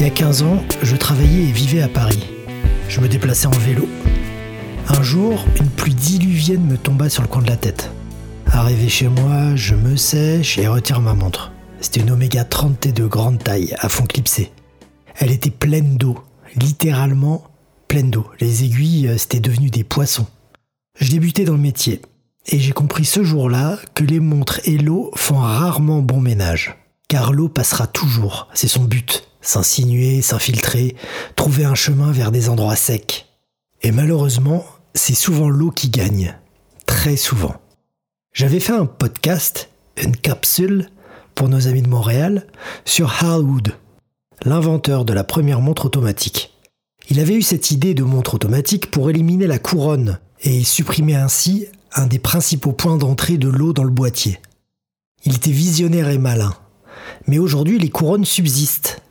Il y a 15 ans, je travaillais et vivais à Paris. Je me déplaçais en vélo. Un jour, une pluie diluvienne me tomba sur le coin de la tête. Arrivé chez moi, je me sèche et retire ma montre. C'était une Omega 30T de grande taille, à fond clipsé. Elle était pleine d'eau, littéralement pleine d'eau. Les aiguilles, euh, c'était devenu des poissons. Je débutais dans le métier et j'ai compris ce jour-là que les montres et l'eau font rarement bon ménage. Car l'eau passera toujours, c'est son but. S'insinuer, s'infiltrer, trouver un chemin vers des endroits secs. Et malheureusement, c'est souvent l'eau qui gagne. Très souvent. J'avais fait un podcast, une capsule, pour nos amis de Montréal, sur Hal Wood, l'inventeur de la première montre automatique. Il avait eu cette idée de montre automatique pour éliminer la couronne et supprimer ainsi un des principaux points d'entrée de l'eau dans le boîtier. Il était visionnaire et malin. Mais aujourd'hui, les couronnes subsistent.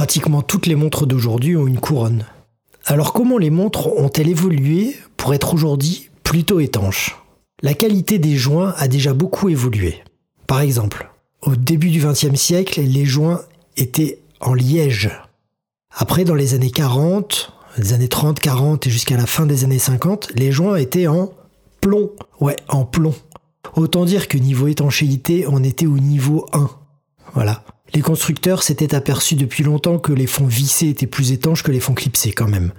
Pratiquement toutes les montres d'aujourd'hui ont une couronne. Alors comment les montres ont-elles évolué pour être aujourd'hui plutôt étanches? La qualité des joints a déjà beaucoup évolué. Par exemple, au début du XXe siècle, les joints étaient en liège. Après, dans les années 40, les années 30, 40 et jusqu'à la fin des années 50, les joints étaient en plomb. Ouais, en plomb. Autant dire que niveau étanchéité, on était au niveau 1. Voilà. Les constructeurs s'étaient aperçus depuis longtemps que les fonds vissés étaient plus étanches que les fonds clipsés quand même.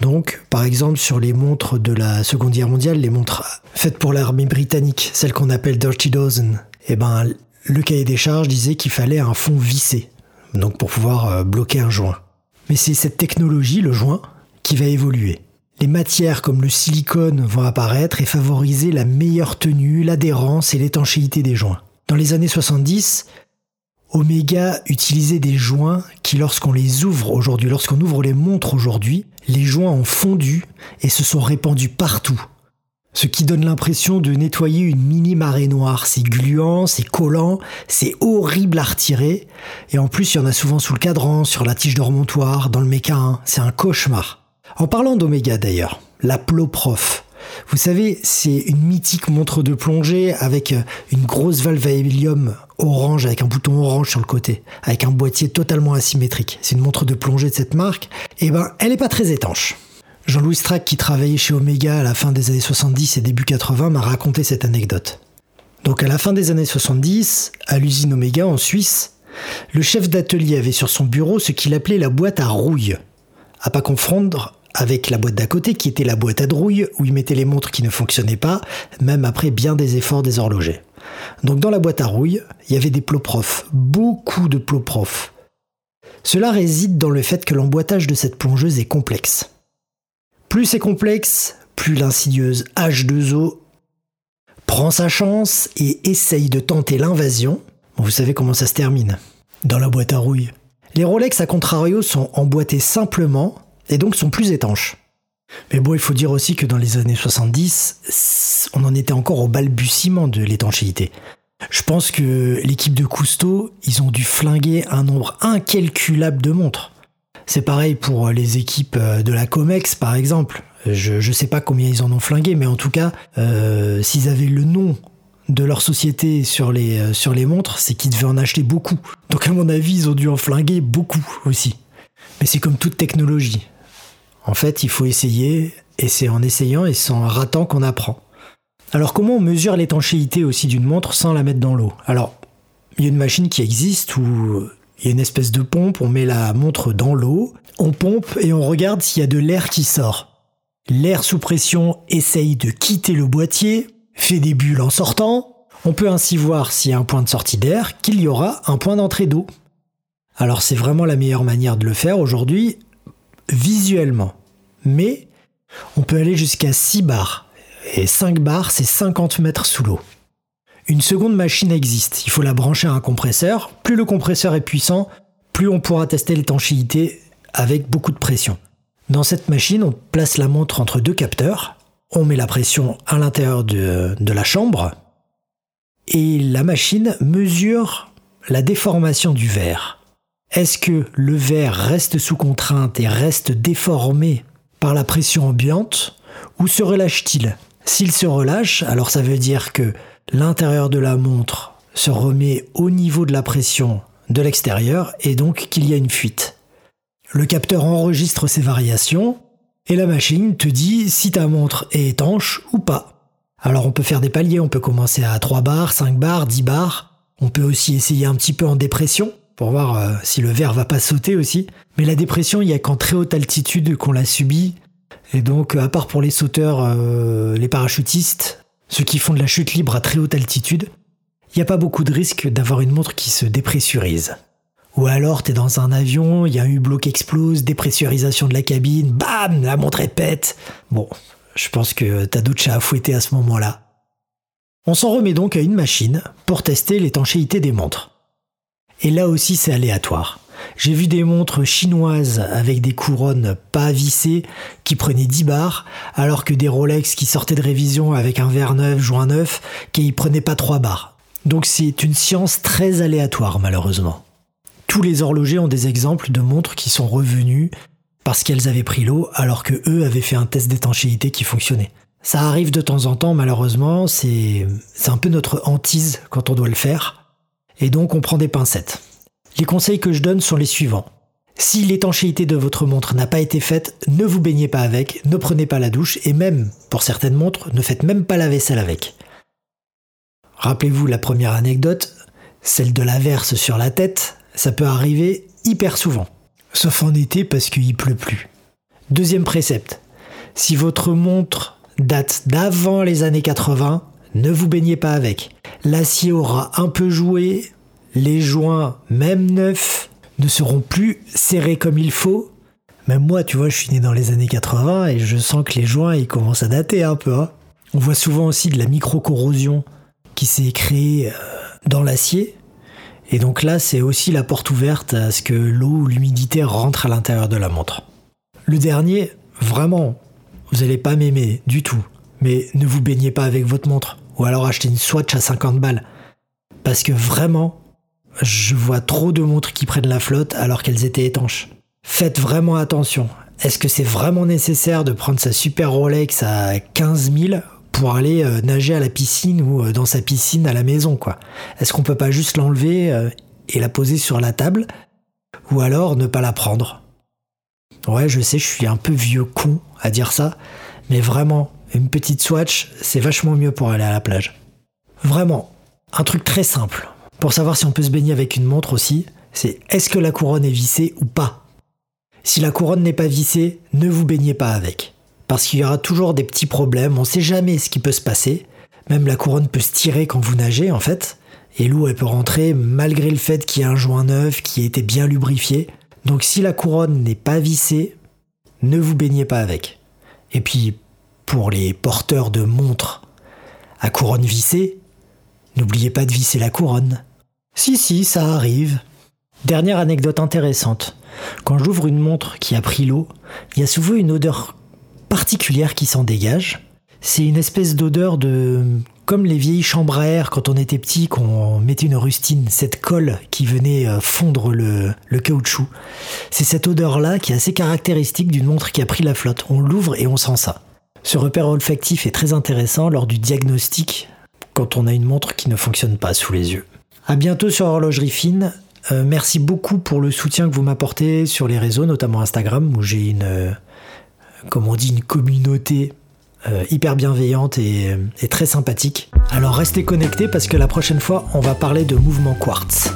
Donc, par exemple, sur les montres de la Seconde Guerre mondiale, les montres faites pour l'armée britannique, celles qu'on appelle Dirty Dozen, eh ben, le cahier des charges disait qu'il fallait un fond vissé, donc pour pouvoir euh, bloquer un joint. Mais c'est cette technologie, le joint, qui va évoluer. Les matières comme le silicone vont apparaître et favoriser la meilleure tenue, l'adhérence et l'étanchéité des joints. Dans les années 70, Omega utilisait des joints qui, lorsqu'on les ouvre aujourd'hui, lorsqu'on ouvre les montres aujourd'hui, les joints ont fondu et se sont répandus partout. Ce qui donne l'impression de nettoyer une mini marée noire. C'est gluant, c'est collant, c'est horrible à retirer. Et en plus, il y en a souvent sous le cadran, sur la tige de remontoir, dans le méca C'est un cauchemar. En parlant d'Omega d'ailleurs, la Ploprof. Vous savez, c'est une mythique montre de plongée avec une grosse valve à hélium orange avec un bouton orange sur le côté, avec un boîtier totalement asymétrique. C'est une montre de plongée de cette marque. Et eh ben, elle n'est pas très étanche. Jean-Louis Strack, qui travaillait chez Omega à la fin des années 70 et début 80, m'a raconté cette anecdote. Donc à la fin des années 70, à l'usine Omega en Suisse, le chef d'atelier avait sur son bureau ce qu'il appelait la boîte à rouille. À pas confondre avec la boîte d'à côté qui était la boîte à drouille où il mettait les montres qui ne fonctionnaient pas, même après bien des efforts des horlogers. Donc dans la boîte à rouille, il y avait des plots-profs, beaucoup de plots-profs. Cela réside dans le fait que l'emboîtage de cette plongeuse est complexe. Plus c'est complexe, plus l'insidieuse H2O prend sa chance et essaye de tenter l'invasion. Vous savez comment ça se termine. Dans la boîte à rouille. Les Rolex, à contrario, sont emboîtés simplement et donc sont plus étanches. Mais bon, il faut dire aussi que dans les années 70, on en était encore au balbutiement de l'étanchéité. Je pense que l'équipe de Cousteau, ils ont dû flinguer un nombre incalculable de montres. C'est pareil pour les équipes de la Comex, par exemple. Je ne sais pas combien ils en ont flingué, mais en tout cas, euh, s'ils avaient le nom de leur société sur les, euh, sur les montres, c'est qu'ils devaient en acheter beaucoup. Donc à mon avis, ils ont dû en flinguer beaucoup aussi. Mais c'est comme toute technologie. En fait, il faut essayer, et c'est en essayant et sans ratant qu'on apprend. Alors comment on mesure l'étanchéité aussi d'une montre sans la mettre dans l'eau? Alors, il y a une machine qui existe où il y a une espèce de pompe, on met la montre dans l'eau, on pompe et on regarde s'il y a de l'air qui sort. L'air sous pression essaye de quitter le boîtier, fait des bulles en sortant. On peut ainsi voir s'il y a un point de sortie d'air, qu'il y aura un point d'entrée d'eau. Alors c'est vraiment la meilleure manière de le faire aujourd'hui, visuellement. Mais on peut aller jusqu'à 6 bars. Et 5 bars, c'est 50 mètres sous l'eau. Une seconde machine existe. Il faut la brancher à un compresseur. Plus le compresseur est puissant, plus on pourra tester l'étanchéité avec beaucoup de pression. Dans cette machine, on place la montre entre deux capteurs. On met la pression à l'intérieur de, de la chambre. Et la machine mesure la déformation du verre. Est-ce que le verre reste sous contrainte et reste déformé par la pression ambiante ou se relâche-t-il? S'il se relâche, alors ça veut dire que l'intérieur de la montre se remet au niveau de la pression de l'extérieur et donc qu'il y a une fuite. Le capteur enregistre ces variations et la machine te dit si ta montre est étanche ou pas. Alors on peut faire des paliers, on peut commencer à 3 bars, 5 bars, 10 bars. On peut aussi essayer un petit peu en dépression pour voir euh, si le verre va pas sauter aussi. Mais la dépression, il y a qu'en très haute altitude qu'on la subit. Et donc, à part pour les sauteurs, euh, les parachutistes, ceux qui font de la chute libre à très haute altitude, il n'y a pas beaucoup de risque d'avoir une montre qui se dépressurise. Ou alors, t'es dans un avion, il y a un hublot qui explose, dépressurisation de la cabine, bam, la montre est pète. Bon, je pense que t'as d'autres chats à à ce moment-là. On s'en remet donc à une machine pour tester l'étanchéité des montres. Et là aussi, c'est aléatoire. J'ai vu des montres chinoises avec des couronnes pas vissées qui prenaient 10 bars, alors que des Rolex qui sortaient de révision avec un verre neuf, joint neuf, qui prenaient pas 3 bars. Donc c'est une science très aléatoire malheureusement. Tous les horlogers ont des exemples de montres qui sont revenues parce qu'elles avaient pris l'eau alors que eux avaient fait un test d'étanchéité qui fonctionnait. Ça arrive de temps en temps malheureusement, c'est un peu notre hantise quand on doit le faire. Et donc on prend des pincettes. Les conseils que je donne sont les suivants. Si l'étanchéité de votre montre n'a pas été faite, ne vous baignez pas avec, ne prenez pas la douche et même, pour certaines montres, ne faites même pas la vaisselle avec. Rappelez-vous la première anecdote, celle de la verse sur la tête, ça peut arriver hyper souvent. Sauf en été parce qu'il pleut plus. Deuxième précepte, si votre montre date d'avant les années 80, ne vous baignez pas avec. L'acier aura un peu joué, les joints, même neufs, ne seront plus serrés comme il faut. Même moi, tu vois, je suis né dans les années 80 et je sens que les joints, ils commencent à dater un peu. Hein. On voit souvent aussi de la micro-corrosion qui s'est créée euh, dans l'acier. Et donc là, c'est aussi la porte ouverte à ce que l'eau ou l'humidité rentre à l'intérieur de la montre. Le dernier, vraiment, vous n'allez pas m'aimer du tout. Mais ne vous baignez pas avec votre montre. Ou alors achetez une Swatch à 50 balles. Parce que vraiment, je vois trop de montres qui prennent la flotte alors qu'elles étaient étanches. Faites vraiment attention. Est-ce que c'est vraiment nécessaire de prendre sa super Rolex à 15 000 pour aller euh, nager à la piscine ou euh, dans sa piscine à la maison, quoi? Est-ce qu'on peut pas juste l'enlever euh, et la poser sur la table Ou alors ne pas la prendre? Ouais, je sais, je suis un peu vieux con à dire ça, mais vraiment, une petite Swatch, c'est vachement mieux pour aller à la plage. Vraiment, un truc très simple. Pour savoir si on peut se baigner avec une montre aussi, c'est est-ce que la couronne est vissée ou pas? Si la couronne n'est pas vissée, ne vous baignez pas avec. Parce qu'il y aura toujours des petits problèmes, on ne sait jamais ce qui peut se passer. Même la couronne peut se tirer quand vous nagez en fait. Et l'eau elle peut rentrer malgré le fait qu'il y ait un joint neuf qui a été bien lubrifié. Donc si la couronne n'est pas vissée, ne vous baignez pas avec. Et puis pour les porteurs de montres à couronne vissée, n'oubliez pas de visser la couronne. Si, si, ça arrive. Dernière anecdote intéressante. Quand j'ouvre une montre qui a pris l'eau, il y a souvent une odeur particulière qui s'en dégage. C'est une espèce d'odeur de... comme les vieilles chambres à air quand on était petit, qu'on mettait une rustine, cette colle qui venait euh, fondre le, le caoutchouc. C'est cette odeur-là qui est assez caractéristique d'une montre qui a pris la flotte. On l'ouvre et on sent ça. Ce repère olfactif est très intéressant lors du diagnostic quand on a une montre qui ne fonctionne pas sous les yeux. À bientôt sur Horlogerie Fine. Euh, merci beaucoup pour le soutien que vous m'apportez sur les réseaux, notamment Instagram, où j'ai une, euh, communauté euh, hyper bienveillante et, et très sympathique. Alors restez connectés parce que la prochaine fois, on va parler de mouvement quartz.